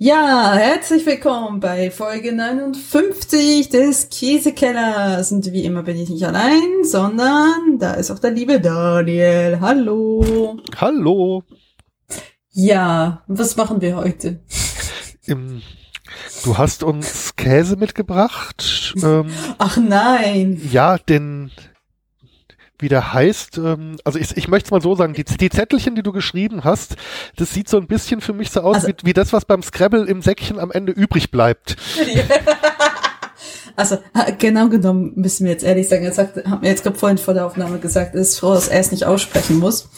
Ja, herzlich willkommen bei Folge 59 des Käsekellers. Und wie immer bin ich nicht allein, sondern da ist auch der liebe Daniel. Hallo. Hallo. Ja, was machen wir heute? Im, du hast uns Käse mitgebracht. Ähm, Ach nein. Ja, den wie der heißt, ähm, also ich, ich möchte es mal so sagen, die, die Zettelchen, die du geschrieben hast, das sieht so ein bisschen für mich so aus also, wie, wie das, was beim Scrabble im Säckchen am Ende übrig bleibt. Also genau genommen müssen wir jetzt ehrlich sagen, sagt, hat mir jetzt gerade vorhin vor der Aufnahme gesagt, es ist froh, dass er es nicht aussprechen muss.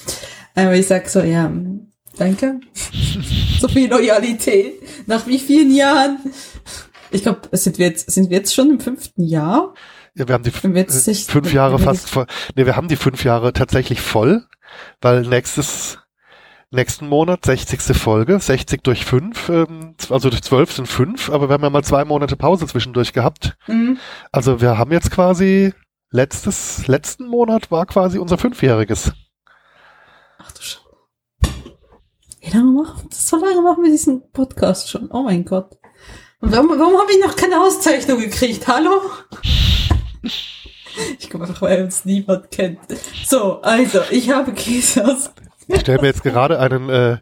Aber ich sag so, ja, danke. so viel Loyalität. Nach wie vielen Jahren? Ich glaube, sind wir jetzt, sind wir jetzt schon im fünften Jahr? Ja, wir haben die fünf Jahre fast voll. Nee, wir haben die fünf Jahre tatsächlich voll, weil nächstes, nächsten Monat 60. Folge, 60 durch fünf, ähm, also durch zwölf sind fünf, aber wir haben ja mal zwei Monate Pause zwischendurch gehabt. Mhm. Also wir haben jetzt quasi letztes, letzten Monat war quasi unser fünfjähriges. Ach du Scheiße. Wie lange machen, so lange machen wir diesen Podcast schon? Oh mein Gott. Und warum, warum habe ich noch keine Auszeichnung gekriegt? Hallo? Ich glaube einfach, weil uns niemand kennt. So, also, ich habe Käse aus. Ich stelle mir jetzt gerade einen, äh,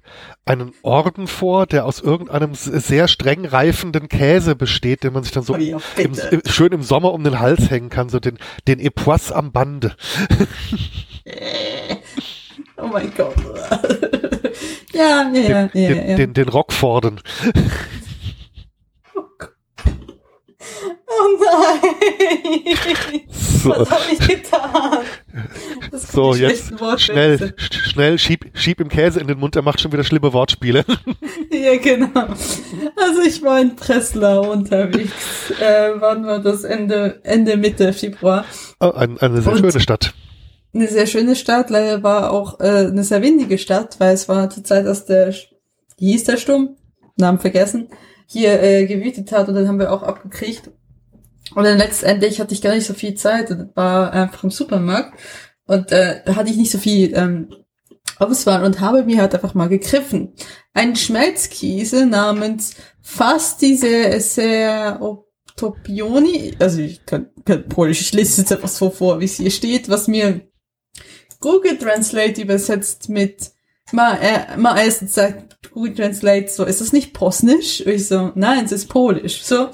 einen Orden vor, der aus irgendeinem sehr streng reifenden Käse besteht, den man sich dann so oh im, im, schön im Sommer um den Hals hängen kann, so den, den Epoisse am Bande. oh mein Gott. ja, ja, ja, ja, den, ja. Den, den Rockforden. Oh nein! So. Was habe ich getan? so, jetzt schnell, schnell, schieb, schieb im Käse in den Mund, er macht schon wieder schlimme Wortspiele. ja, genau. Also ich war in Breslau unterwegs. Äh, wann war das? Ende, Ende Mitte Februar. Oh, ein, eine sehr Und schöne Stadt. Eine sehr schöne Stadt, leider war auch äh, eine sehr windige Stadt, weil es war zur Zeit, dass der, wie hieß der Sturm? Namen vergessen hier äh, gewütet hat und dann haben wir auch abgekriegt. Und dann letztendlich hatte ich gar nicht so viel Zeit und war einfach im Supermarkt und äh, da hatte ich nicht so viel ähm, Auswahl und habe mir halt einfach mal gegriffen. Ein Schmelzkäse namens Fasti sehr Topioni, also ich kann, kann Polisch, ich lese jetzt etwas so vor, wie es hier steht, was mir Google Translate übersetzt mit mal, äh, erst sagt Google Translate so, ist das nicht Posnisch? Und ich so, nein, es ist Polisch. So,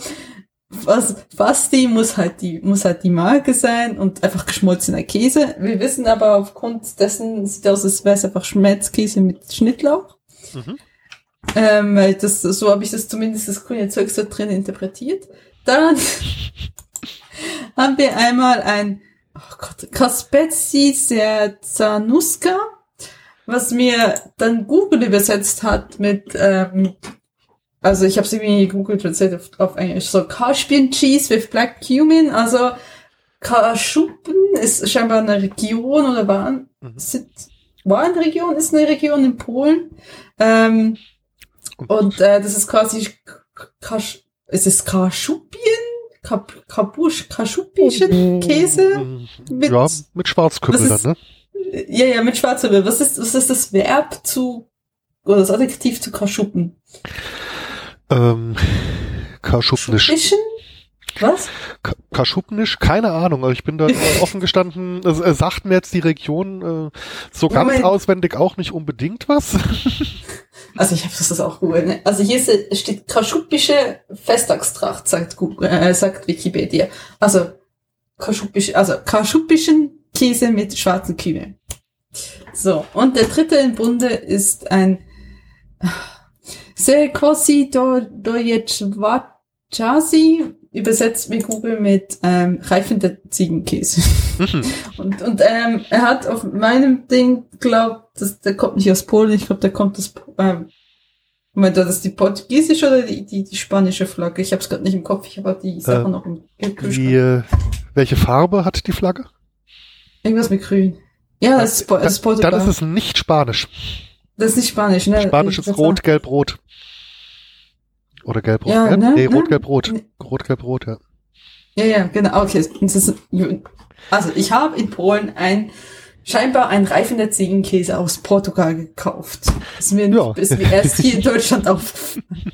was, Fasti muss halt die, muss halt die Marke sein und einfach geschmolzener Käse. Wir wissen aber aufgrund dessen, sieht aus, als wäre es einfach Schmelzkäse mit Schnittlauch. Mhm. Ähm, weil das, so habe ich das zumindest das grüne Zeug so drin interpretiert. Dann haben wir einmal ein, oh Gott, Kaspetsi Zanuska was mir dann Google übersetzt hat mit, ähm, also ich habe sie irgendwie Google Translate auf, auf Englisch, so Caspian Cheese with Black Cumin, also Kaschupen ist scheinbar eine Region oder war, mhm. sind, war eine Region, ist eine Region in Polen. Ähm, und äh, das ist quasi Kasch, ist es Kaschupien? Kap, Kapusch, Kaschupischen Käse? Mit, ja, mit Schwarzkümmel dann, ne? Ja, ja, mit Schwarzwirbel. Was ist, was ist das Verb zu, oder das Adjektiv zu kaschuppen? Ähm, kaschupnisch. Was? Kaschupnisch? Keine Ahnung. Ich bin da offen gestanden. Es, sagt mir jetzt die Region äh, so ganz Moment. auswendig auch nicht unbedingt was. Also ich habe das auch Google. Ne? Also hier steht kaschuppische Festtagstracht, sagt, Google, äh, sagt Wikipedia. Also kaschuppische, also kaschuppischen Käse mit schwarzen Kühe. So, und der dritte im Bunde ist ein Selkosi do, Dojecwachasi, übersetzt mit Google mit ähm, reifender Ziegenkäse. Mhm. und und ähm, er hat auf meinem Ding glaubt, dass der kommt nicht aus Polen, ich glaube, der kommt aus ähm, Moment, das ist die portugiesische oder die, die, die spanische Flagge? Ich habe es gerade nicht im Kopf, ich habe die Sache äh, noch im Kühlschrank. Die, äh, welche Farbe hat die Flagge? Irgendwas mit grün. Ja, das ist, das ist Portugal. Dann ist es nicht Spanisch. Das ist nicht Spanisch, ne? Spanisch ist Rot, Gelb, Rot. Oder Gelb, Rot. Ja, ja? Ne? Nee, Rot, Gelb, Rot. Rot, Gelb, Rot, ja. Ja, ja, genau. Okay. Also ich habe in Polen ein scheinbar ein reifender Ziegenkäse aus Portugal gekauft. Ist mir, ja. ist mir erst hier in Deutschland aufgefallen.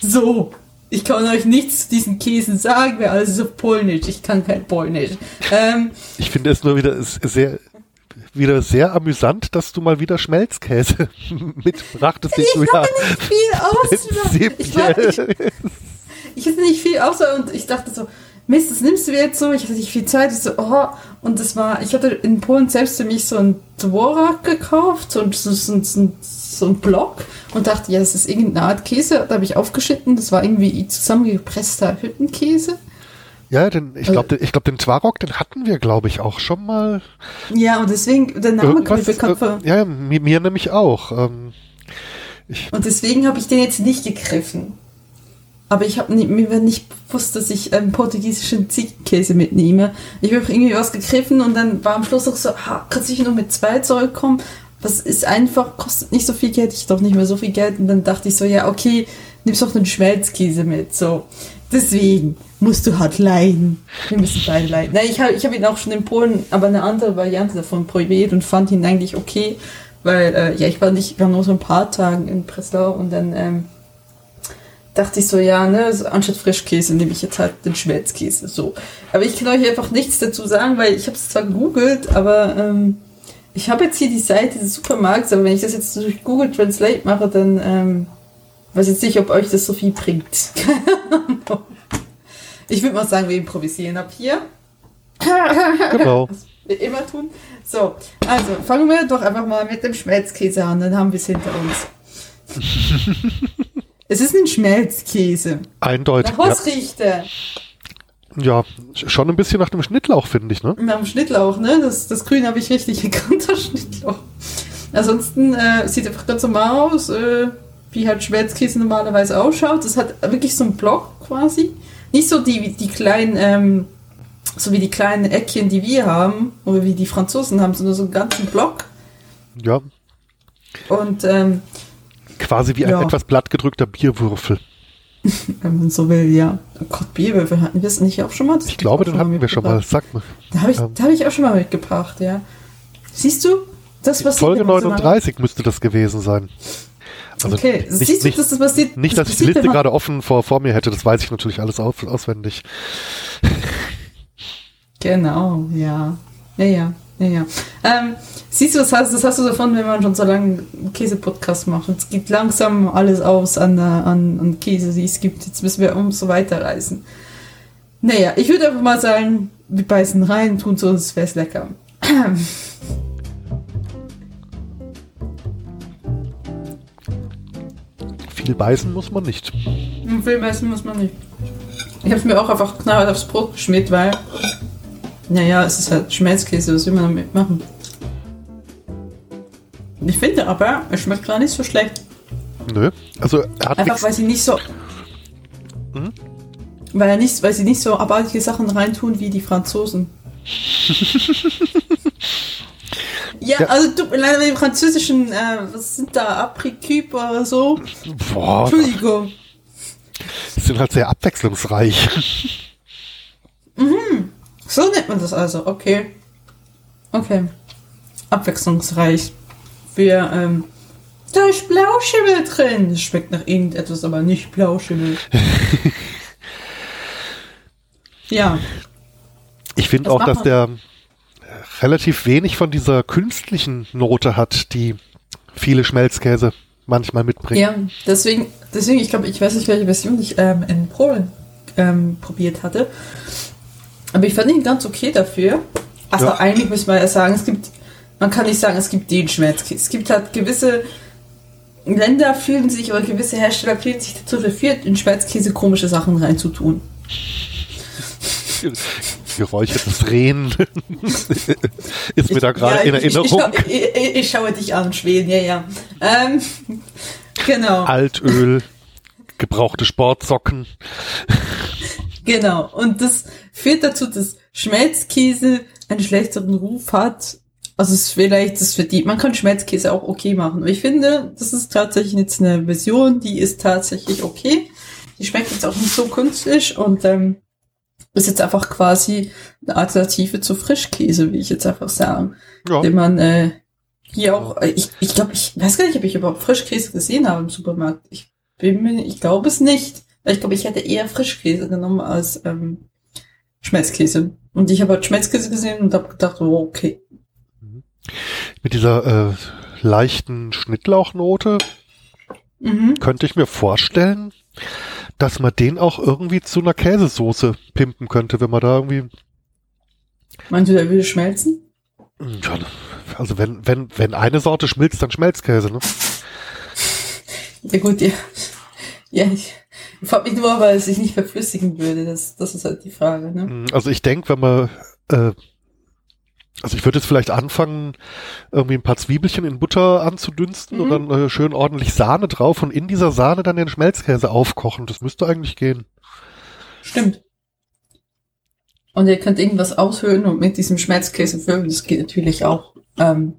So. Ich kann euch nichts zu diesen Käsen sagen, weil alles ist auf Polnisch. Ich kann kein Polnisch. Ähm, ich finde es nur wieder sehr, wieder sehr amüsant, dass du mal wieder Schmelzkäse mitbrachtest. Ich habe nicht viel aus. Ich, war, ich, ich hatte nicht viel außer und ich dachte so, Mist, das nimmst du jetzt so. Ich hatte nicht viel Zeit. Ich so, oh. Und das war, ich hatte in Polen selbst für mich so ein Dvorak gekauft, so, so, so, so, so ein Block und dachte, ja, das ist irgendeine Art Käse. Da habe ich aufgeschnitten. Das war irgendwie zusammengepresster Hüttenkäse. Ja, den, ich glaube, den, ich glaub, den Twarok, den hatten wir, glaube ich, auch schon mal. Ja, und deswegen, der Name kommt mir bekannt vor. Äh, ja, mir, mir nämlich auch. Ähm, und deswegen habe ich den jetzt nicht gegriffen. Aber ich habe mir nicht bewusst, dass ich einen portugiesischen Ziegenkäse mitnehme. Ich habe irgendwie was gegriffen und dann war am Schluss auch so, ha, kannst du nur mit zwei zurückkommen? Das ist einfach, kostet nicht so viel Geld, ich doch nicht mehr so viel Geld. Und dann dachte ich so, ja, okay, nimmst doch einen Schmelzkäse mit. So, deswegen musst du halt leiden. Wir müssen beide leiden. Na, ich habe ich hab ihn auch schon in Polen, aber eine andere Variante davon probiert und fand ihn eigentlich okay, weil, äh, ja, ich war nicht, ich war nur so ein paar Tage in Breslau und dann, ähm, dachte ich so, ja, ne, so anstatt Frischkäse nehme ich jetzt halt den Schmelzkäse. So. Aber ich kann euch einfach nichts dazu sagen, weil ich habe es zwar gegoogelt, aber ähm, ich habe jetzt hier die Seite des Supermarkts, aber wenn ich das jetzt durch Google Translate mache, dann ähm, weiß ich jetzt nicht, ob euch das so viel bringt. ich würde mal sagen, wir improvisieren ab hier. Genau. Was wir immer tun. So, also fangen wir doch einfach mal mit dem Schmelzkäse an, dann haben wir es hinter uns. Es ist ein Schmelzkäse. Eindeutig. Nach was ja. riecht der? Ja, schon ein bisschen nach dem Schnittlauch, finde ich, ne? Nach dem Schnittlauch, ne? Das, das Grün habe ich richtig erkannt, das Schnittlauch. Ansonsten äh, sieht einfach ganz normal aus, äh, wie halt Schmelzkäse normalerweise ausschaut. Das hat wirklich so einen Block quasi. Nicht so die, die kleinen, ähm, so wie die kleinen Eckchen, die wir haben, oder wie die Franzosen haben, sondern so einen ganzen Block. Ja. Und ähm, Quasi wie ein ja. etwas blattgedrückter Bierwürfel. Wenn man so will, ja. Oh Gott, Bierwürfel hatten wir es nicht auch schon mal? Das ich glaube, den hatten wir schon mal. Sag mal. Da habe ich, ähm. hab ich auch schon mal mitgebracht, ja. Siehst du? Das was Folge 39 müsste das gewesen sein. Also okay, nicht, siehst du, nicht, dass das passiert? Nicht, dass ich die Liste gerade offen vor, vor mir hätte, das weiß ich natürlich alles auf, auswendig. Genau, ja. Ja, ja, ja, ja. Ähm, Siehst du, das hast, das hast du davon, wenn man schon so lange Käse-Podcast macht. Es gibt langsam alles aus an, an, an Käse, die es gibt. Jetzt müssen wir umso weiter reisen. Naja, ich würde einfach mal sagen, wir beißen rein, tun so, als wäre es lecker. Viel beißen muss man nicht. Viel beißen muss man nicht. Ich habe es mir auch einfach knallhart aufs Brot geschmiert, weil, naja, es ist halt Schmelzkäse, was will man damit machen? Ich finde aber, es schmeckt gar nicht so schlecht. Nö. Also er hat Einfach weil sie nicht so. Hm? Weil, er nicht, weil sie nicht so abartige Sachen reintun wie die Franzosen. ja, ja, also tut mir leid, mit dem französischen, äh, was sind da, Apriküb oder so? Boah. Entschuldigung. Die sind halt sehr abwechslungsreich. mhm. So nennt man das also, okay. Okay. Abwechslungsreich für, ähm, da ist Blauschimmel drin. Das schmeckt nach irgendetwas, aber nicht Blauschimmel. ja. Ich finde auch, dass der relativ wenig von dieser künstlichen Note hat, die viele Schmelzkäse manchmal mitbringen. Ja, deswegen, deswegen, ich glaube, ich weiß nicht, welche Version ich ähm, in Polen ähm, probiert hatte. Aber ich fand ihn ganz okay dafür. Also ja. eigentlich muss man ja sagen, es gibt man kann nicht sagen, es gibt den Schmerz. Es gibt halt gewisse Länder fühlen sich oder gewisse Hersteller fühlen sich dazu verführt, in Schmelzkäse komische Sachen reinzutun. Geräuchertes Rehen ist mir da gerade ja, in Erinnerung. Ich, ich, ich, ich, schaue dich an, Schweden, ja, ja. Ähm, genau. Altöl, gebrauchte Sportsocken. Genau, und das führt dazu, dass Schmelzkäse einen schlechteren Ruf hat also es ist vielleicht, das verdient, man kann Schmelzkäse auch okay machen. Aber ich finde, das ist tatsächlich jetzt eine Version, die ist tatsächlich okay. Die schmeckt jetzt auch nicht so künstlich und ähm, ist jetzt einfach quasi eine Alternative zu Frischkäse, wie ich jetzt einfach sagen. Ja. Den man äh, hier auch, äh, ich, ich glaube, ich weiß gar nicht, ob ich überhaupt Frischkäse gesehen habe im Supermarkt. Ich bin mir, ich glaube es nicht. Ich glaube, ich hätte eher Frischkäse genommen als ähm, Schmelzkäse. Und ich habe halt Schmelzkäse gesehen und habe gedacht, oh, okay. Mit dieser äh, leichten Schnittlauchnote Mhm. könnte ich mir vorstellen, dass man den auch irgendwie zu einer Käsesoße pimpen könnte, wenn man da irgendwie Meinst du, der würde schmelzen? ja, also wenn wenn wenn eine Sorte schmilzt, dann Schmelzkäse, ne? Ja gut, ja. Ja, ich, frage mich nur, weil es sich nicht verflüssigen würde. Das, das ist halt die Frage, ne? Also ich denke, wenn man äh, also ich würde jetzt vielleicht anfangen, irgendwie ein paar Zwiebelchen in Butter anzudünsten Mhm. und dann äh, schön ordentlich Sahne drauf und in dieser Sahne dann den Schmelzkäse aufkochen. Das müsste eigentlich gehen. Stimmt. Und ihr könnt irgendwas aushöhlen und mit diesem Schmelzkäse füllen. Das geht natürlich auch. Ähm,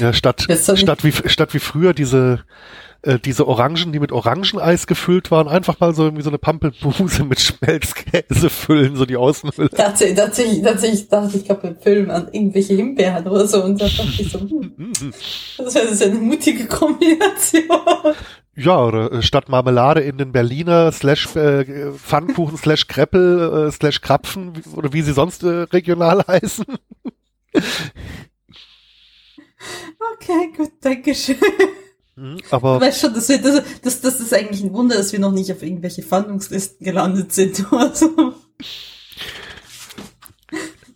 Ja, statt, statt, wie, statt wie früher diese, äh, diese Orangen, die mit Orangeneis gefüllt waren, einfach mal so irgendwie so eine Pampelmuse mit Schmelzkäse füllen, so die Außenhülle. tatsächlich, tatsächlich, tatsächlich dachte ich gerade im Film an irgendwelche Himbeeren oder so. Und da dachte ich so, hm, das wäre eine mutige Kombination. Ja, oder äh, statt Marmelade in den Berliner slash äh, Pfannkuchen slash Kreppel äh, slash Krapfen oder wie sie sonst äh, regional heißen. Okay, gut, danke schön. Mhm, Du Aber weißt schon, das, wird, das, das, das ist eigentlich ein Wunder, dass wir noch nicht auf irgendwelche Fahndungslisten gelandet sind oder so.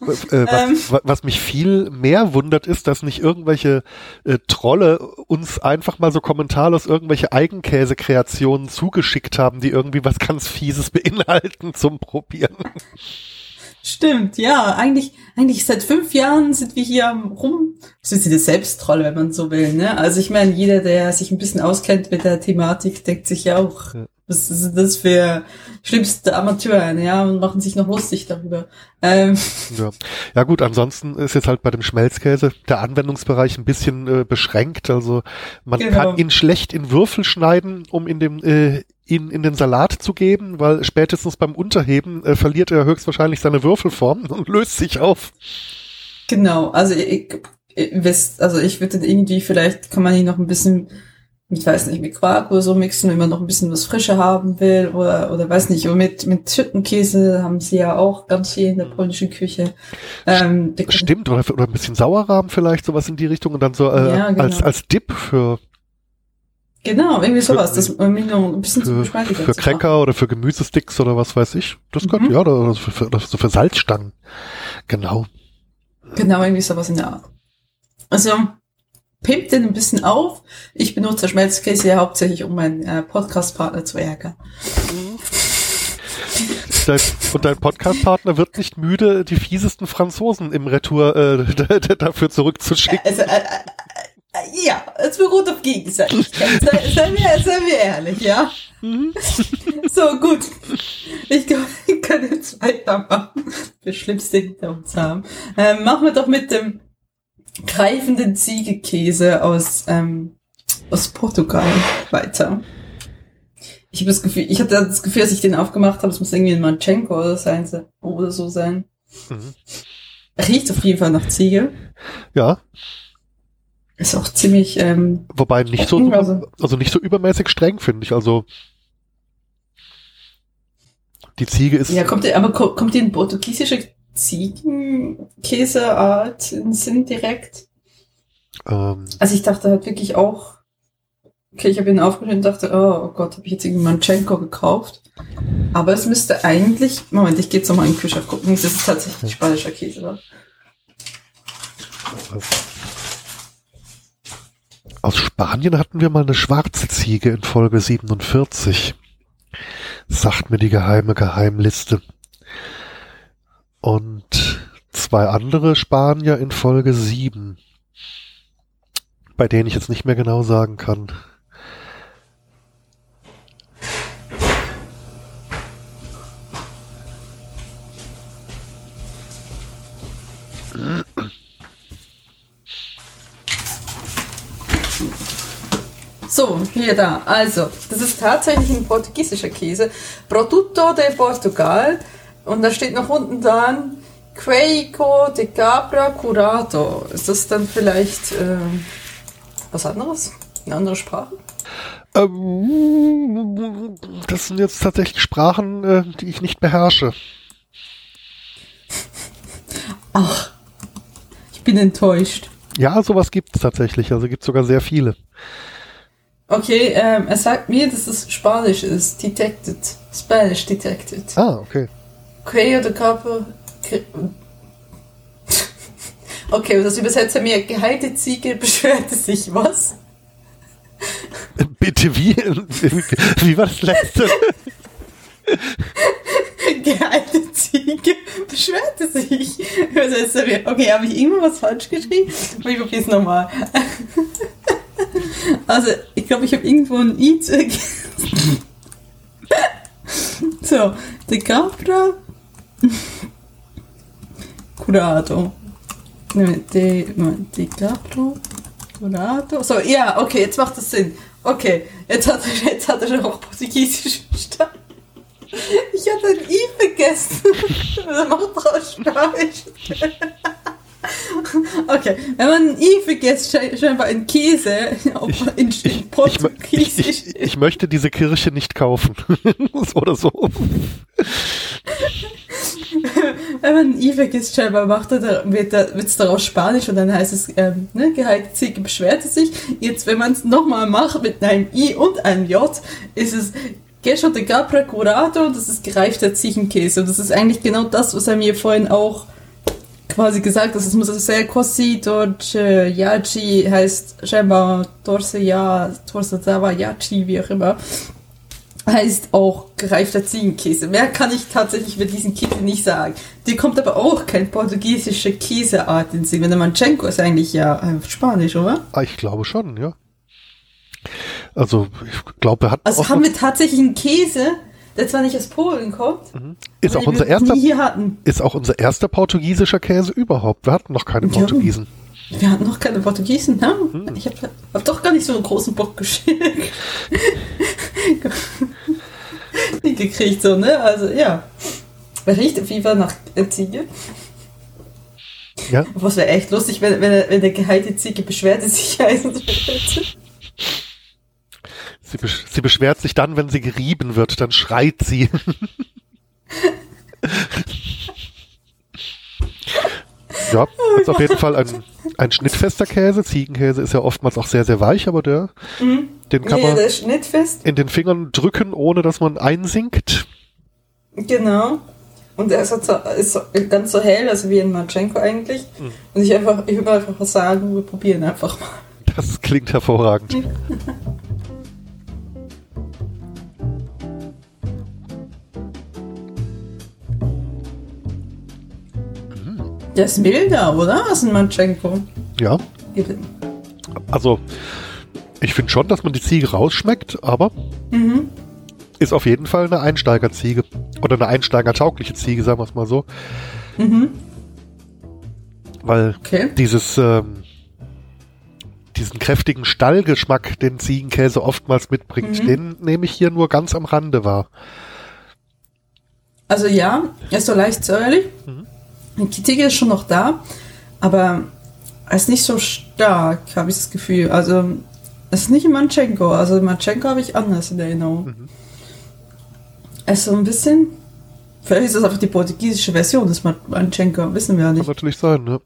äh, was, Ähm. wa- was mich viel mehr wundert, ist, dass nicht irgendwelche äh, Trolle uns einfach mal so kommentarlos irgendwelche Eigenkäse-Kreationen zugeschickt haben, die irgendwie was ganz Fieses beinhalten zum Probieren. Stimmt, ja, eigentlich, eigentlich seit fünf Jahren sind wir hier rum. Sind sie das Selbsttrolle, wenn man so will, ne? Also ich meine, jeder, der sich ein bisschen auskennt mit der Thematik, denkt sich ja auch. Was ist das für schlimmste Amateure, ja, und machen sich noch lustig darüber. Ähm, Ja. ja gut, ansonsten ist jetzt halt bei dem Schmelzkäse der Anwendungsbereich ein bisschen äh, beschränkt. Also man Genau. kann ihn schlecht in Würfel schneiden, um in dem äh, ihn in den Salat zu geben, weil spätestens beim Unterheben äh, verliert er höchstwahrscheinlich seine Würfelform und löst sich auf. genau, also ich, also ich würde irgendwie, vielleicht kann man ihn noch ein bisschen, ich weiß nicht, mit Quark oder so mixen, wenn man noch ein bisschen was frischer haben will oder, oder weiß nicht, und mit, mit Schüttenkäse haben sie ja auch ganz viel in der polnischen Küche. Ähm, Stimmt, oder, oder ein bisschen Sauerrahmen vielleicht, sowas in die Richtung und dann so äh, Ja, genau. als, als Dip für, Genau, irgendwie Für- sowas, das um ihn noch ein bisschen für, für zu machen. Cracker oder für Gemüsesticks oder was weiß ich. Das Mhm. könnte, ja, oder, oder für, für, oder so für Salzstangen. Genau. Genau, irgendwie sowas in der Art. Also, pimpt den ein bisschen auf. Ich benutze Schmelzkäse ja hauptsächlich, um meinen äh, Podcast-Partner zu ärgern. Dein, und dein Podcast-Partner wird nicht müde, die fiesesten Franzosen im Retour äh, dafür zurückzuschicken. Also, äh, äh, ja, es beruht auf Gegenseitigkeit. Sei, sei, mir, sei mir ehrlich, ja? So, gut. Ich glaube, wir können jetzt weitermachen. Das Schlimmste hinter uns haben. Ähm, machen wir doch mit dem greifenden Ziegekäse aus, ähm, aus Portugal weiter. Ich habe das Gefühl, ich hatte das Gefühl, als ich den aufgemacht habe, es muss irgendwie ein Manchenko oder, sein, oder so sein. Mhm. Riecht auf jeden Fall nach Ziege. Ja, Ist auch ziemlich, ähm, wobei nicht so, Also- also nicht so übermäßig streng, finde ich. Also die Ziege ist, ja, kommt, aber ko- kommt die in portugiesische Ziegenkäseart Sinn direkt? ähm, Also ich dachte halt wirklich auch, okay, ich habe ihn aufgeschnitten und dachte, oh, oh Gott, habe ich jetzt irgendwie Manchenko gekauft? Aber es müsste eigentlich, Moment, ich gehe jetzt nochmal in den Kühlschrank gucken, das ist tatsächlich spanischer Käse, oder? aus Spanien hatten wir mal eine schwarze Ziege in Folge 47. Sagt mir die geheime Geheimliste. Und zwei andere Spanier in Folge 7. Bei denen ich jetzt nicht mehr genau sagen kann. So, hier da. Also, das ist tatsächlich ein portugiesischer Käse. Produtto de Portugal. Und da steht noch unten dran Queico de Cabra Curado. Ist das dann vielleicht äh, was anderes? Eine andere Sprache? Ähm, das sind jetzt tatsächlich Sprachen, äh, die ich nicht beherrsche. Ach, ich bin enttäuscht. Ja, sowas gibt es tatsächlich. Also gibt es sogar sehr viele. Okay, ähm, er sagt mir, dass es Spanisch ist. Detected. Spanish detected. Ah, okay. Queo de Cabra. Okay, das übersetzt er mir. Geheilte Ziege beschwerte sich. Was? Bitte, wie? Wie war das letzte? Geheilte Ziege beschwerte sich. Übersetzt mir. Okay, habe ich irgendwo was falsch geschrieben? Ich probiere es nochmal. Also, ich glaube, ich habe irgendwo ein I So, De Capra Curado. De, Capra Curado. So, ja, okay, jetzt macht das Sinn. Okay, jetzt hat er, jetzt hat er schon auch Portugiesisch verstanden. Ich hatte ein I vergessen. Das macht draus Spanisch. Okay, wenn man ein I vergisst, scheinbar ein Käse ich, in, in Portugiesisch. Ich, ich, ich, möchte diese Kirche nicht kaufen. Oder so. wenn man ein I vergisst, scheinbar macht er, wird es daraus Spanisch und dann heißt es, ähm, ne, geheilte Ziege beschwerte sich. Jetzt, wenn man es nochmal macht mit einem I und einem J, ist es Queso de Capra Curado, das ist gereifter Ziegenkäse. Und das ist eigentlich genau das, was er mir vorhin auch quasi gesagt, dass es muss sehr così dolce yachi heißt scheinbar torse ja, torse zava yachi, wie auch immer. Heißt auch gereifter Ziegenkäse. Mehr kann ich tatsächlich über diesen Käse nicht sagen. Dir kommt aber auch kein portugiesische Käseart in Sinn. Wenn der Manchenko ist eigentlich ja äh, Spanisch, oder? Ah, ich glaube schon, ja. Also, ich glaube, er hat. Also haben wir tatsächlich einen Käse, der zwar nicht aus Polen kommt, mhm. ist auch unser erster, ist auch unser erster portugiesischer Käse überhaupt. Wir hatten noch keine ja. Wir hatten noch keine Portugiesen, ne? Hm. Ich habe hab doch gar nicht so einen großen Bock geschickt. gekriegt, so, ne? Also, ja. Riecht jeden Fall nach Ziege. Ja. Was wäre echt lustig, wenn, wenn, wenn der geheilte Ziege beschwerte sich heißen würde. Sie, besch sie beschwert sich dann, wenn sie gerieben wird, dann schreit sie. ja, ist auf jeden Fall ein, ein schnittfester Käse. Ziegenkäse ist ja oftmals auch sehr, sehr weich, aber der, mhm. den kann nee, man in den Fingern drücken, ohne dass man einsinkt. Genau. Und er ist, so, ist ganz so hell, also wie ein Marchenko eigentlich. Mhm. Und ich einfach, ich würde einfach sagen, wir probieren einfach mal. Das klingt hervorragend. Der ist milder, oder? Was ein Manchenko. Ja. Also, ich finde schon, dass man die Ziege rausschmeckt, aber mhm. ist auf jeden Fall eine Einsteigerziege. Oder eine einsteigertaugliche Ziege, sagen wir es mal so. Mhm. Weil okay. dieses, ähm, diesen kräftigen Stallgeschmack, den Ziegenkäse oftmals mitbringt, mhm. den nehme ich hier nur ganz am Rande wahr. Also ja, er ist so leicht säuerlich. Mhm. Die Ziege ist schon noch da, aber er ist nicht so stark, habe ich das Gefühl. Also, es ist nicht Manchenko. Also, Manchenko habe ich anders in Erinnerung. Mhm. Er ist so ein bisschen. Vielleicht ist das einfach die portugiesische Version des Manchenko, wissen wir ja nicht. Kann natürlich sein, ne?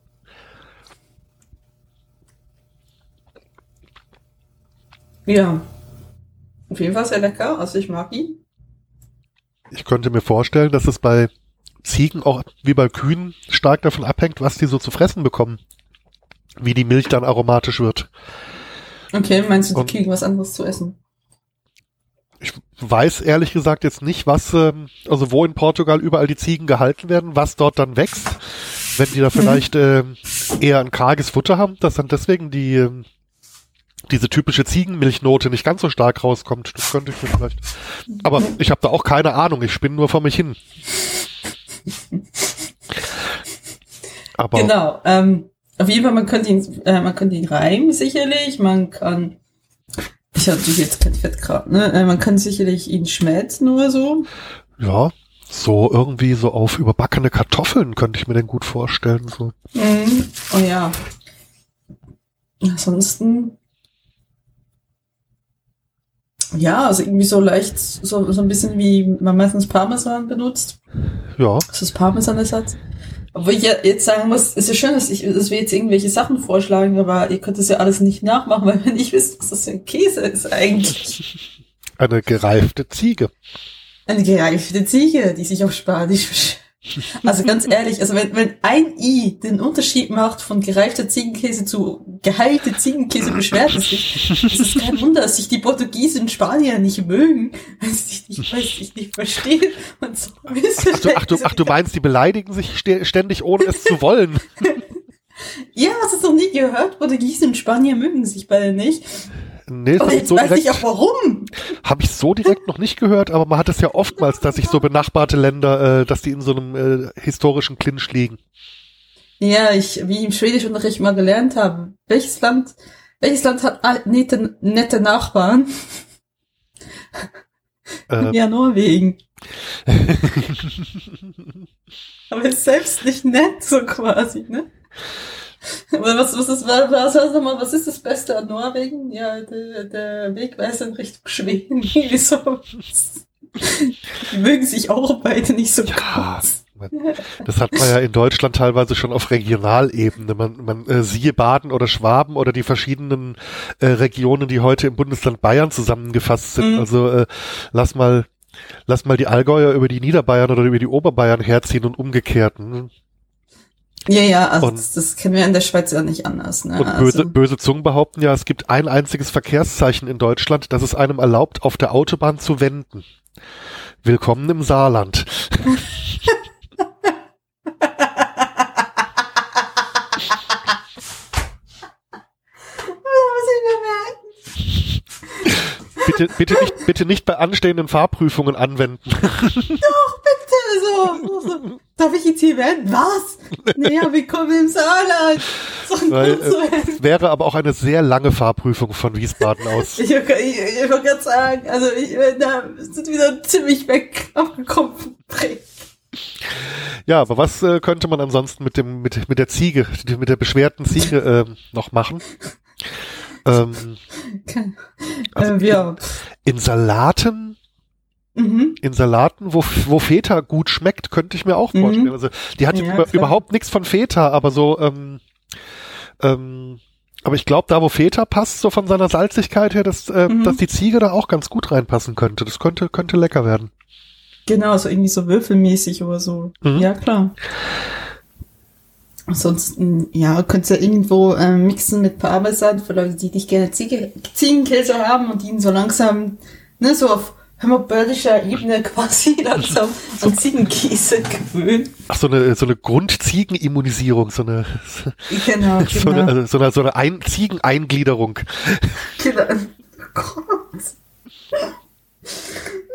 Ja. Auf jeden Fall sehr lecker. Also, ich mag ihn. Ich könnte mir vorstellen, dass es bei Ziegen auch wie bei Kühen stark davon abhängt, was die so zu fressen bekommen. Wie die Milch dann aromatisch wird. Okay, meinst du, die Und kriegen was anderes zu essen? Ich weiß ehrlich gesagt jetzt nicht, was, ähm, also wo in Portugal überall die Ziegen gehalten werden, was dort dann wächst. Wenn die da mhm. vielleicht mhm. äh, eher ein karges Futter haben, dass dann deswegen die äh, diese typische Ziegenmilchnote nicht ganz so stark rauskommt. Das könnte ich mir vielleicht. Aber ich habe da auch keine Ahnung. Ich spinne nur vor mich hin. Aber genau. Ähm, auf jeden Fall, man könnte ihn, äh, man könnte ihn reimen, sicherlich. Man kann. ist ja natürlich jetzt kein Fettgrad, ne? Äh, man kann sicherlich ihn schmelzen oder so. Ja, so irgendwie so auf überbackene Kartoffeln könnte ich mir den gut vorstellen. So. Mhm. Oh ja. Ansonsten. Ja, also irgendwie so leicht, so, so ein bisschen wie man meistens Parmesan benutzt. Ja. Das ist Parmesan-Ersatz. Obwohl ich ja jetzt sagen muss, es ist ja schön, dass, ich, dass wir jetzt irgendwelche Sachen vorschlagen, aber ihr könnt das ja alles nicht nachmachen, weil wir nicht wissen, was das für ein Käse ist eigentlich. Eine gereifte Ziege. Eine gereifte Ziege, die sich auf Spanisch Also ganz ehrlich, also wenn, wenn ein I den Unterschied macht von gereifter Ziegenkäse zu geheilte Ziegenkäse, beschwert es sich. Es ist kein Wunder, dass sich die Portugiesen und Spanier nicht mögen, weil sie sich nicht, weil sie sich nicht verstehen. Und so ach, du, ach, du, ach, du meinst, die beleidigen sich ständig, ohne es zu wollen. ja, hast du noch nie gehört? Portugiesen und Spanier mögen sich beide nicht. Nee, aber jetzt so weiß direkt, ich auch warum. Habe ich so direkt noch nicht gehört, aber man hat es ja oftmals, dass sich so benachbarte Länder, äh, dass die in so einem äh, historischen Clinch liegen. Ja, ich, wie ich im Schwedischunterricht mal gelernt habe, welches Land, welches Land hat nette, nette Nachbarn? Äh, ja, Norwegen. aber ist selbst nicht nett, so quasi, ne? Was, was, ist, was, was, was ist das Beste an Norwegen? Ja, der, der Wegweiser in Richtung Schweden. Die mögen sich auch beide nicht so ja, Das hat man ja in Deutschland teilweise schon auf Regionalebene. Man, man äh, siehe Baden oder Schwaben oder die verschiedenen äh, Regionen, die heute im Bundesland Bayern zusammengefasst sind. Mhm. Also äh, lass mal lass mal die Allgäuer über die Niederbayern oder über die Oberbayern herziehen und umgekehrt. Hm? Ja, ja, also und, das, kennen wir in der Schweiz ja nicht anders. Ne? Und böse, also. böse Zungen behaupten ja, es gibt ein einziges Verkehrszeichen in Deutschland, das es einem erlaubt, auf der Autobahn zu wenden. Willkommen im Saarland. bitte, bitte, nicht, bitte nicht bei anstehenden Fahrprüfungen anwenden. Doch, bitte. So, so. Darf ich jetzt hier werden? Was? Naja, willkommen im Saarland. So Weil, äh, wäre aber auch eine sehr lange Fahrprüfung von Wiesbaden aus. ich, ich, ich wollte gerade sagen, also ich da sind wieder ziemlich weg aufgekommen. Ja, aber was äh, könnte man ansonsten mit dem mit mit der Ziege, mit der beschwerten Ziege äh, noch machen? Ähm, also äh, ja. in, in Salaten Mhm. In Salaten, wo, wo Feta gut schmeckt, könnte ich mir auch mhm. vorstellen. Mhm. Also die hat ja, über, überhaupt nichts von Feta, aber so, ähm, ähm, aber ich glaube, da wo Feta passt, so von seiner Salzigkeit her, dass, äh, mhm. dass die Ziege da auch ganz gut reinpassen könnte. Das könnte, könnte lecker werden. Genau, so irgendwie so würfelmäßig oder so. Mhm. Ja, klar. Ansonsten, ja, könnt ihr irgendwo äh, mixen mit Parmesan für Leute, die nicht gerne Ziege, Ziegenkäse haben und ihn so langsam, ne, so auf hämopölischer Ebene quasi langsam so an Ziegenkäse gewöhnt. Ach, so eine, so eine Grundziegenimmunisierung, so eine, genau, genau. So eine, also so eine, so eine Ein Ziegeneingliederung. Genau. Oh Gott.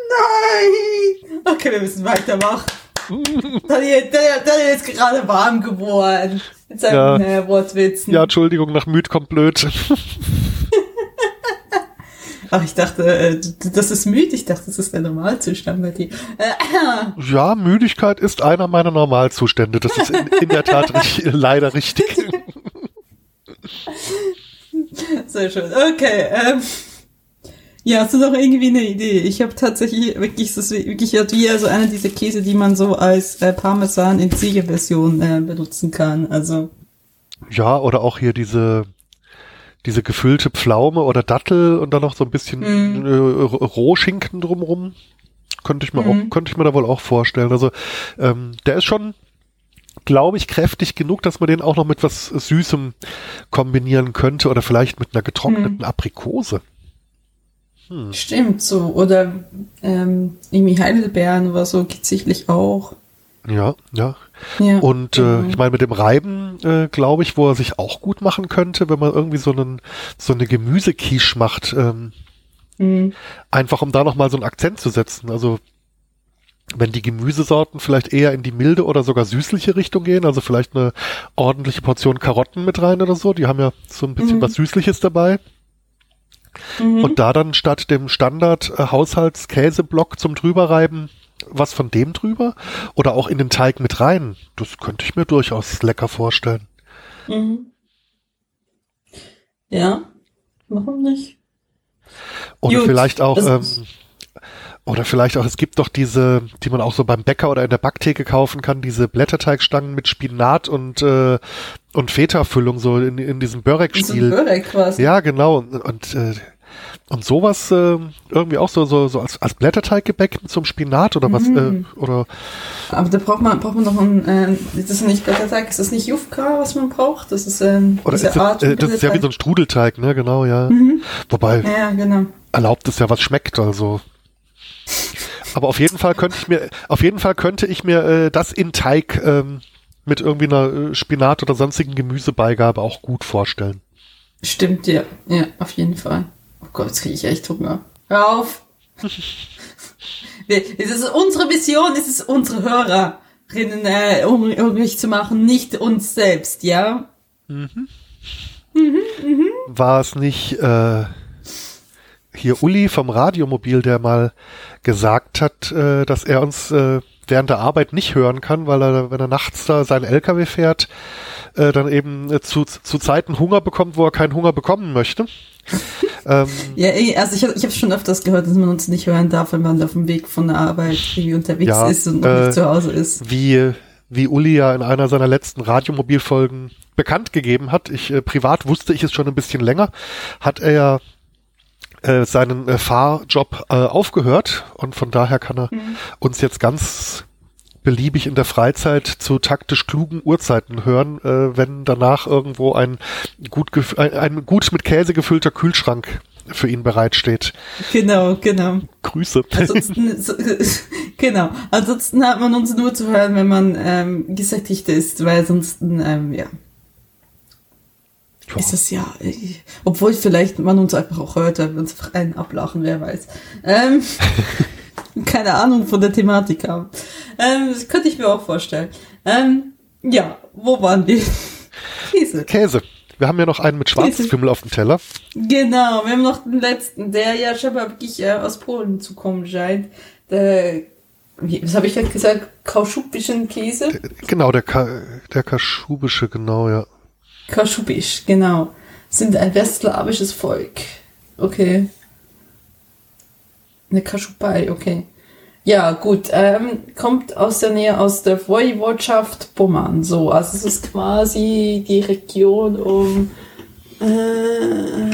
Nein! Okay, wir müssen weitermachen. Daniel, Daniel, Daniel ist gerade warm geworden. Mit seinen ja. äh, Wortwitzen. Ja, Entschuldigung, nach müd kommt blöd. Ach, ich dachte, äh, das ist müde. Ich dachte, das ist der Normalzustand bei dir. Äh, ja, Müdigkeit ist einer meiner Normalzustände. Das ist in, in der Tat leider richtig. Sehr schön. Okay. Ähm, ja, hast du noch irgendwie eine Idee? Ich habe tatsächlich wirklich, das wirklich wie also einer dieser Käse, die man so als äh, Parmesan in Ziegeversion äh, benutzen kann. Also ja, oder auch hier diese diese gefüllte Pflaume oder Dattel und dann noch so ein bisschen mm. äh, Rohschinken drumrum. Könnte ich mir mm. auch, mhm. könnte ich mir da wohl auch vorstellen. Also ähm, der ist schon, glaube ich, kräftig genug, dass man den auch noch mit was Süßem kombinieren könnte oder vielleicht mit einer getrockneten mm. Aprikose. Hm. Stimmt, so. Oder ähm, irgendwie Heidelbeeren oder so geht sicherlich auch. Ja, ja. ja und äh, genau. ich meine, mit dem Reiben, äh, glaube ich, wo er sich auch gut machen könnte, wenn man irgendwie so einen so eine Gemüsequiche macht, ähm, mhm. einfach um da nochmal so einen Akzent zu setzen. Also wenn die Gemüsesorten vielleicht eher in die milde oder sogar süßliche Richtung gehen, also vielleicht eine ordentliche Portion Karotten mit rein oder so, die haben ja so ein bisschen mhm. was Süßliches dabei. Mhm. Und da dann statt dem Standard-Haushaltskäseblock zum drüberreiben was von dem drüber oder auch in den Teig mit rein. Das könnte ich mir durchaus lecker vorstellen. Mhm. Ja, warum nicht? Oder Gut, vielleicht auch, ähm, oder vielleicht auch, es gibt doch diese, die man auch so beim Bäcker oder in der Backtheke kaufen kann, diese Blätterteigstangen mit Spinat und, äh, und Feta-Füllung, so in, in diesem Börek-Stil. Börek quasi. Ja, genau. Und, und äh, und sowas äh, irgendwie auch so, so, so als, als Blätterteiggebäck zum Spinat oder was? Mhm. Äh, oder Aber da braucht man, braucht man noch ein, äh, das ist nicht Blätterteig, ist das nicht Jufka, was man braucht? Das ist, äh, oder diese ist das, Art. Äh, das ist ja wie so ein Strudelteig, ne? Genau, ja. Mhm. Wobei ja, genau. erlaubt es ja, was schmeckt, also. Aber auf jeden Fall könnte ich mir, auf jeden Fall könnte ich mir äh, das in Teig ähm, mit irgendwie einer äh, Spinat oder sonstigen Gemüsebeigabe auch gut vorstellen. Stimmt, ja, ja, auf jeden Fall. Oh Gott, jetzt kriege ich echt Hunger. Hör auf! es ist unsere Mission, es ist unsere Hörerinnen äh, unglücklich zu machen, nicht uns selbst, ja? Mhm. Mhm, mhm. War es nicht äh, hier Uli vom Radiomobil, der mal gesagt hat, äh, dass er uns äh, während der Arbeit nicht hören kann, weil er, wenn er nachts da seinen LKW fährt, äh, dann eben äh, zu, zu Zeiten Hunger bekommt, wo er keinen Hunger bekommen möchte. ähm, ja, also ich, ich habe schon öfters gehört, dass man uns nicht hören darf, wenn man auf dem Weg von der Arbeit irgendwie unterwegs ja, ist und noch äh, nicht zu Hause ist. Wie, wie Uli ja in einer seiner letzten Radiomobilfolgen bekannt gegeben hat, ich äh, privat wusste ich es schon ein bisschen länger, hat er ja äh, seinen äh, Fahrjob äh, aufgehört und von daher kann er mhm. uns jetzt ganz beliebig in der Freizeit zu taktisch klugen Uhrzeiten hören, äh, wenn danach irgendwo ein gut, ein, ein gut mit Käse gefüllter Kühlschrank für ihn bereitsteht. Genau, genau. Grüße. Ansonsten, so, genau. Ansonsten hat man uns nur zu hören, wenn man ähm, gesättigt ist, weil sonst, ähm, ja. Ist es ja, obwohl vielleicht man uns einfach auch hört, wenn wir uns einfach einen ablachen, wer weiß. Ähm, keine Ahnung von der Thematik haben. Ähm, das könnte ich mir auch vorstellen. Ähm, ja, wo waren wir? Käse. Käse. Wir haben ja noch einen mit Schwarzkümmel auf dem Teller. Genau, wir haben noch den letzten, der ja scheinbar wirklich äh, aus Polen zu kommen scheint. Der, wie, was habe ich gerade gesagt? Kauschubischen Käse? Der, genau, der, Ka der Kaschubische, genau, ja. Kaschubisch, genau. Sind ein westslawisches Volk. Okay. Eine Kaschubei, okay. Ja, gut. Ähm, kommt aus der Nähe aus der Woiwodschaft Pommern. So, also es ist quasi die Region um äh,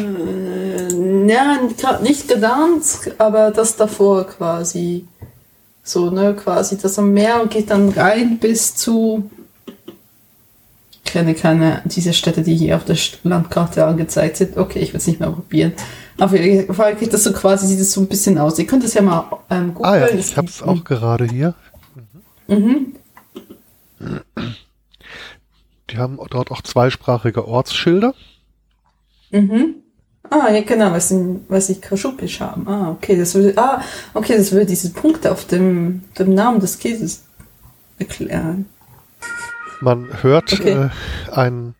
ja, nicht Gdansk, aber das davor quasi. So, ne, quasi das am Meer und geht dann rein bis zu kenne keine diese Städte, die hier auf der Landkarte angezeigt sind. Okay, ich will es nicht mehr probieren. Auf jeden Fall geht das so quasi, sieht es so ein bisschen aus. Ihr könnt es ja mal ähm, googeln. Ah ja, ich habe es auch gerade hier. Mhm. Die haben dort auch zweisprachige Ortsschilder. Mhm. Ah, ja, genau, was, was sie Kaschupisch haben. Ah, okay, das würde, ah, okay, das würde diese Punkte auf dem, dem Namen des Käses erklären. Man hört okay. äh, ein,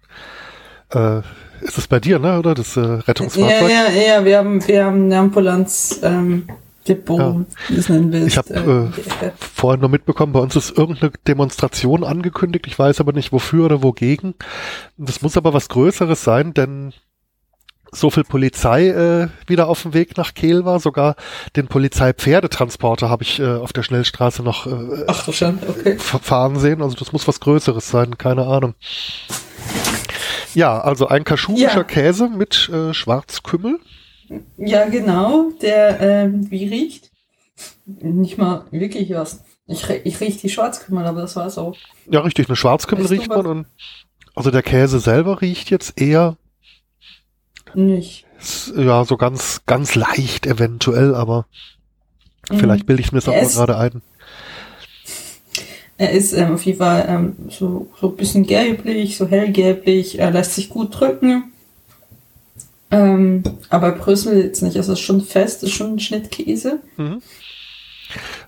äh, ist es bei dir, ne, oder? Das äh, Rettungsfahrzeug? Ja, ja, ja, wir haben, wir haben eine Ambulanz, ähm, Depot, ja. wie es nennen willst. Ich habe äh, äh, vorhin nur mitbekommen, bei uns ist irgendeine Demonstration angekündigt. Ich weiß aber nicht wofür oder wogegen. Das muss aber was Größeres sein, denn so viel Polizei äh, wieder auf dem Weg nach Kehl war. Sogar den Polizeipferdetransporter habe ich äh, auf der Schnellstraße noch äh, Ach, schon, okay. fahren sehen. Also das muss was Größeres sein, keine Ahnung. Ja, also ein kaschubischer ja. Käse mit äh, Schwarzkümmel. Ja, genau. Der äh, wie riecht? Nicht mal wirklich was. Ich, ich rieche die Schwarzkümmel, aber das war's auch. Ja, richtig. Eine Schwarzkümmel weißt riecht man und also der Käse selber riecht jetzt eher nicht. Ja, so ganz, ganz leicht eventuell, aber mhm. vielleicht bilde ich mir das auch gerade ein. Er ist ähm, auf jeden Fall ähm, so, so ein bisschen gelblich, so hellgelblich, er lässt sich gut drücken. Ähm, aber Brüssel jetzt nicht, es ist schon fest, ist schon ein Schnittkäse. Mhm.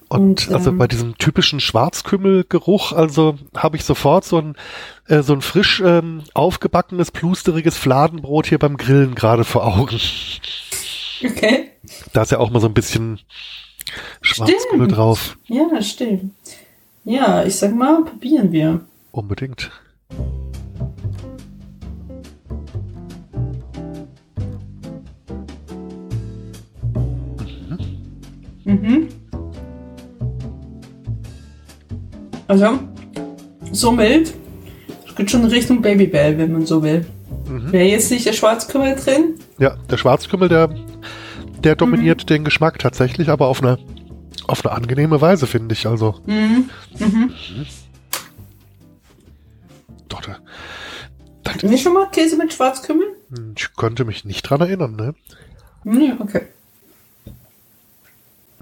Und, und also ähm, bei diesem typischen Schwarzkümmelgeruch, also habe ich sofort so ein äh, so ein frisch ähm, aufgebackenes, plusteriges Fladenbrot hier beim Grillen gerade vor Augen. Okay. Da ist ja auch mal so ein bisschen Schwarzkümmel drauf. Ja, stimmt. Ja, ich sag mal, probieren wir. Unbedingt. Mhm. Also, so mild. Es geht schon in Richtung Babybell, wenn man so will. Mhm. Wäre jetzt nicht der Schwarzkümmel drin? Ja, der Schwarzkümmel, der, der dominiert mhm. den Geschmack tatsächlich, aber auf eine, auf eine angenehme Weise, finde ich. Also. Mhm. Mhm. mhm. Doch, da, da, nicht schon mal Käse mit Schwarzkümmel? Hm, ich könnte mich nicht dran erinnern, ne? Nee, okay.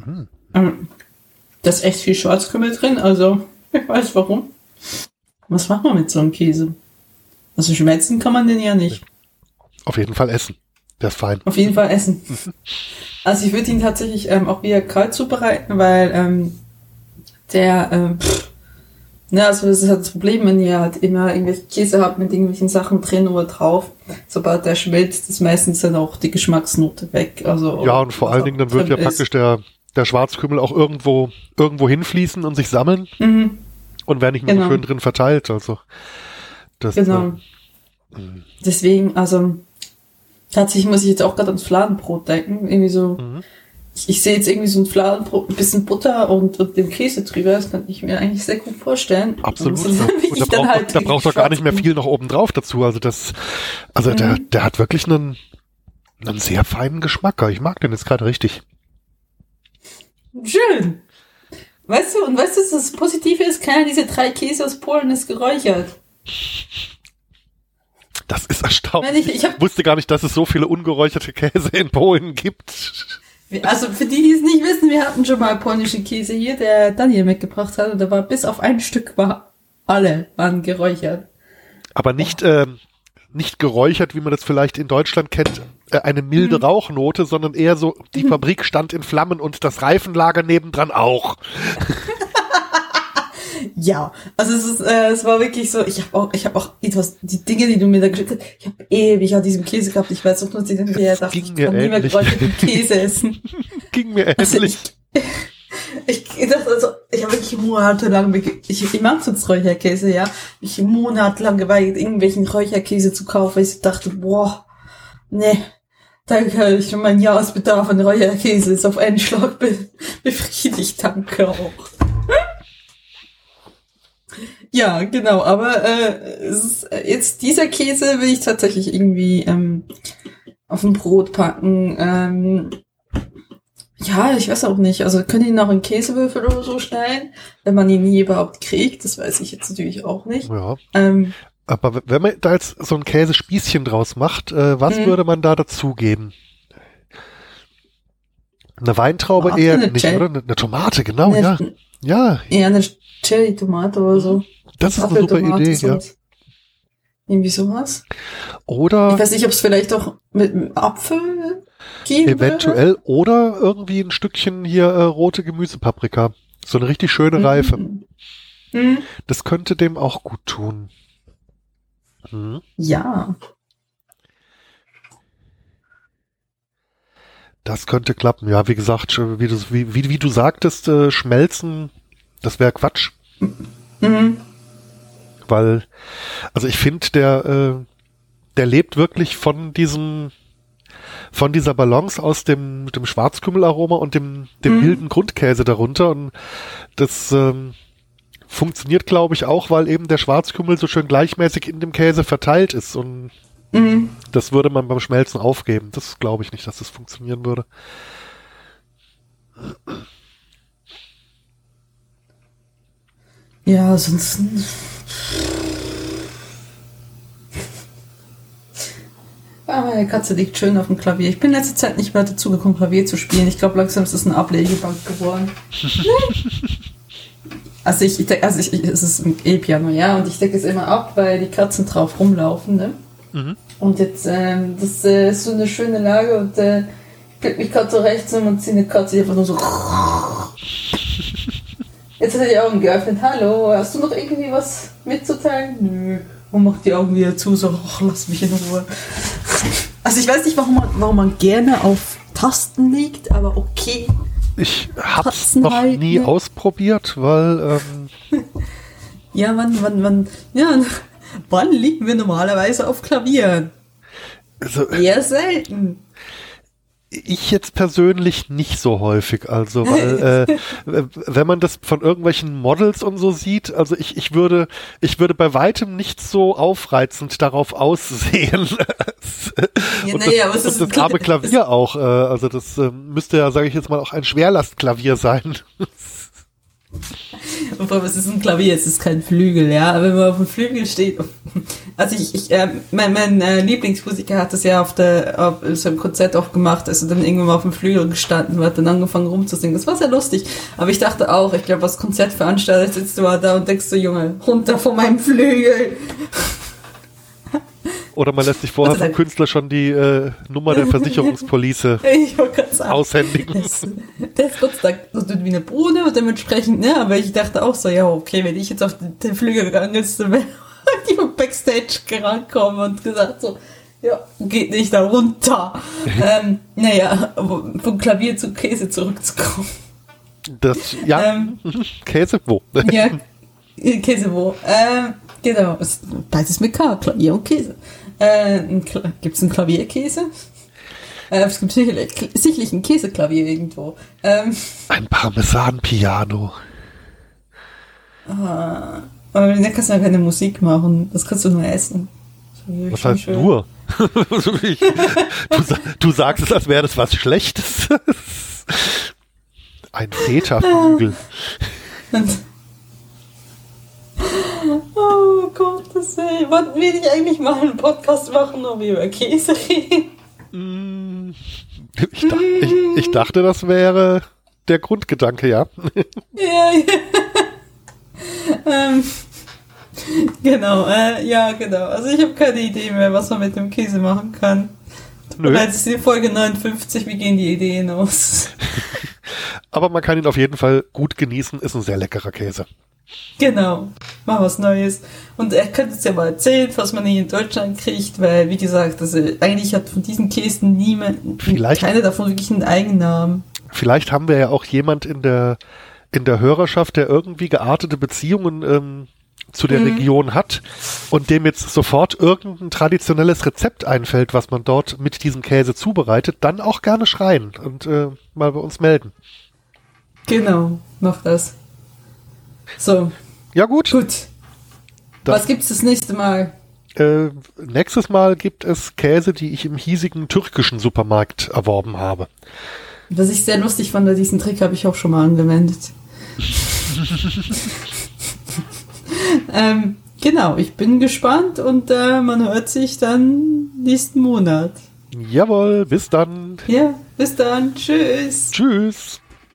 Mhm. Da ist echt viel Schwarzkümmel drin, also ich weiß warum. Was macht man mit so einem Käse? Also schmelzen kann man den ja nicht. Auf jeden Fall essen. Der ist fein. Auf jeden Fall essen. also ich würde ihn tatsächlich ähm, auch wieder kalt zubereiten, weil ähm, der, ähm, pff, ne, also das ist halt das Problem, wenn ihr halt immer irgendwelche Käse habt mit irgendwelchen Sachen drin oder drauf. Sobald der schmilzt, ist meistens dann auch die Geschmacksnote weg. Also ja, und vor allen Dingen dann wird ja praktisch der der Schwarzkümmel auch irgendwo irgendwo hinfließen und sich sammeln mhm. Und werden nicht genau. schön drin verteilt. Also das, genau. Äh, Deswegen, also tatsächlich muss ich jetzt auch gerade ans Fladenbrot denken. Irgendwie so, mhm. ich, ich, sehe jetzt irgendwie so ein Fladenbrot, ein bisschen Butter und, und dem Käse drüber. Das kann ich mir eigentlich sehr gut vorstellen. Absolut. Und, und da, braucht, halt da braucht doch gar nicht mehr viel noch oben drauf dazu. Also das, also mhm. der, der hat wirklich einen, einen sehr feinen Geschmack. Ich mag den jetzt gerade richtig. Schön. Weißt du, und weißt du, was das Positive ist? Keiner dieser drei Käse aus Polen ist geräuchert. Das ist erstaunlich. Ich, ich, ich wusste gar nicht, dass es so viele ungeräucherte Käse in Polen gibt. Also für die, die es nicht wissen, wir hatten schon mal polnische Käse hier, der Daniel mitgebracht hat und da war bis auf ein Stück war alle waren geräuchert. Aber nicht, ähm, nicht geräuchert, wie man das vielleicht in Deutschland kennt, äh, eine milde mhm. Rauchnote, sondern eher so, die mhm. Fabrik stand in Flammen und das Reifenlager nebendran auch. ja, also es ist, äh, es war wirklich so, ich habe auch, ich habe auch etwas, die Dinge, die du mir da geschickt hast, ich habe ewig an diesem Käse gehabt, ich weiß auch nur, dass ich dachte, ich kann nie mehr geräucherten Käse essen. Ging mir ähnlich. Also ich, ich dachte also, ich monatelang, ich, ich mag sonst Räucherkäse, ja. Ich monatelang geweigert, irgendwelchen Räucherkäse zu kaufen, weil ich dachte, boah, nee, da kann ich mein Jahresbedarf an Räucherkäse ist auf einen Schlag be befriedigt, danke auch. ja, genau, aber äh, ist, jetzt dieser Käse will ich tatsächlich irgendwie ähm, auf ein Brot packen. Ähm, ja, ich weiß auch nicht. Also können ihn noch in Käsewürfel oder so schneiden, wenn man ihn nie überhaupt kriegt. Das weiß ich jetzt natürlich auch nicht. Ja. Ähm, Aber wenn man da jetzt so ein Käsespießchen draus macht, äh, was mhm. würde man da dazugeben? Eine Weintraube Tomate, eher eine nicht, oder? Eine, eine, Tomate, genau, eine, ja. Ja. Eher eine Cherry-Tomate oder so. Das ist eine super Idee, ja. Irgendwie sowas. Oder. Ich weiß nicht, ob es vielleicht auch mit einem Apfel gehen Eventuell. Würde. Oder irgendwie ein Stückchen hier äh, rote Gemüsepaprika. So eine richtig schöne mhm. Reife. Mhm. Das könnte dem auch gut tun. Mhm. Ja. Das könnte klappen. Ja, wie gesagt, wie du, wie, wie, wie du sagtest, äh, schmelzen, das wäre Quatsch. Mhm. Weil, also ich finde, der, äh, der lebt wirklich von diesem, von dieser Balance aus dem, dem Schwarzkümmelaroma und dem, dem mhm. wilden Grundkäse darunter. Und das ähm, funktioniert, glaube ich, auch, weil eben der Schwarzkümmel so schön gleichmäßig in dem Käse verteilt ist. Und mhm. das würde man beim Schmelzen aufgeben. Das glaube ich nicht, dass das funktionieren würde. Ja, sonst Ja, meine Katze liegt schön auf dem Klavier. Ich bin letzte Zeit nicht mehr dazu gekommen, Klavier zu spielen. Ich glaube, langsam ist es ein Ablegebank geworden. also ich, also ich, es ist ein E-Piano, ja, und ich decke es immer ab, weil die Katzen drauf rumlaufen, ne? Mhm. Und jetzt, ähm, das äh, ist so eine schöne Lage und äh, ich blick mich gerade so rechts um und ziehe eine Katze einfach nur so. Jetzt hat er die Augen geöffnet. Hallo, hast du noch irgendwie was mitzuteilen? Nö und macht die Augen wieder zu, so, ach, lass mich in Ruhe. Also ich weiß nicht, warum man, warum man gerne auf Tasten liegt, aber okay. Ich hab's noch nie ausprobiert, weil ähm ja, wann, wann, wann, ja, wann liegen wir normalerweise auf Klavieren? Also, Eher selten ich jetzt persönlich nicht so häufig, also weil äh, wenn man das von irgendwelchen Models und so sieht, also ich, ich würde ich würde bei weitem nicht so aufreizend darauf aussehen. ja, und nee, das, und das arme Klavier auch, äh, also das äh, müsste ja, sage ich jetzt mal, auch ein Schwerlastklavier sein. Und vor allem, es ist ein Klavier, es ist kein Flügel, ja. Aber wenn man auf dem Flügel steht, also ich, ich äh, mein, mein äh, Lieblingsmusiker hat das ja auf der, auf so einem Konzert auch gemacht, also dann irgendwann mal auf dem Flügel gestanden hat, dann angefangen rumzusingen. Das war sehr lustig. Aber ich dachte auch, ich glaube, als Konzertveranstalter sitzt du da und denkst so, Junge, runter von meinem Flügel. Oder man lässt sich vorher also vom Künstler schon die äh, Nummer der Versicherungspolice aushändigen. Das, das ist Gott sei Dank wie eine Bruder und dementsprechend, ne, aber ich dachte auch so, ja, okay, wenn ich jetzt auf den, Flügel gegangen ist, dann wäre die Backstage gerankommen und gesagt so, ja, geht nicht da runter. ähm, naja, vom Klavier zu Käse zurückzukommen. Das, ja, ähm, Käse wo? ja, Käse wo. Ähm, genau, beides mit K, Klavier und Käse. Äh, Gibt es einen Klavierkäse? Äh, es gibt sicherlich, sicherlich ein Käseklavier irgendwo. Ähm, ein Parmesan-Piano. Ah, aber da kannst du ja keine Musik machen. Das kannst du nur essen. Was heißt schön. nur? du, du, sagst es, als wäre das was Schlechtes. ein Feta-Flügel. Oh Gott, das Wollten wir nicht eigentlich mal einen Podcast machen, wo wir über Käse reden? Mm, ich, dacht, ich, ich dachte, das wäre der Grundgedanke, ja. Ja, ja. ähm, genau, äh, ja, genau. Also ich habe keine Idee mehr, was man mit dem Käse machen kann. Jetzt ist die Folge 59, wie gehen die Ideen aus? Aber man kann ihn auf jeden Fall gut genießen, ist ein sehr leckerer Käse. Genau, mal was Neues. Und er könnte uns ja mal erzählen, was man hier in Deutschland kriegt, weil, wie gesagt, also eigentlich hat von diesen Kästen niemand, vielleicht, keine davon wirklich einen Eigennamen. Vielleicht haben wir ja auch jemand in der, in der Hörerschaft, der irgendwie geartete Beziehungen ähm, zu der mhm. Region hat und dem jetzt sofort irgendein traditionelles Rezept einfällt, was man dort mit diesem Käse zubereitet, dann auch gerne schreien und äh, mal bei uns melden. Genau, mach das. So. Ja, gut. Gut. Dann, Was gibt's das nächste Mal? Äh, nächstes Mal gibt es Käse, die ich im hiesigen türkischen Supermarkt erworben habe. Was ich sehr lustig fand, diesen Trick habe ich auch schon mal angewendet. ähm, genau, ich bin gespannt und äh, man hört sich dann nächsten Monat. Jawohl, bis dann. Ja, bis dann. Tschüss. Tschüss.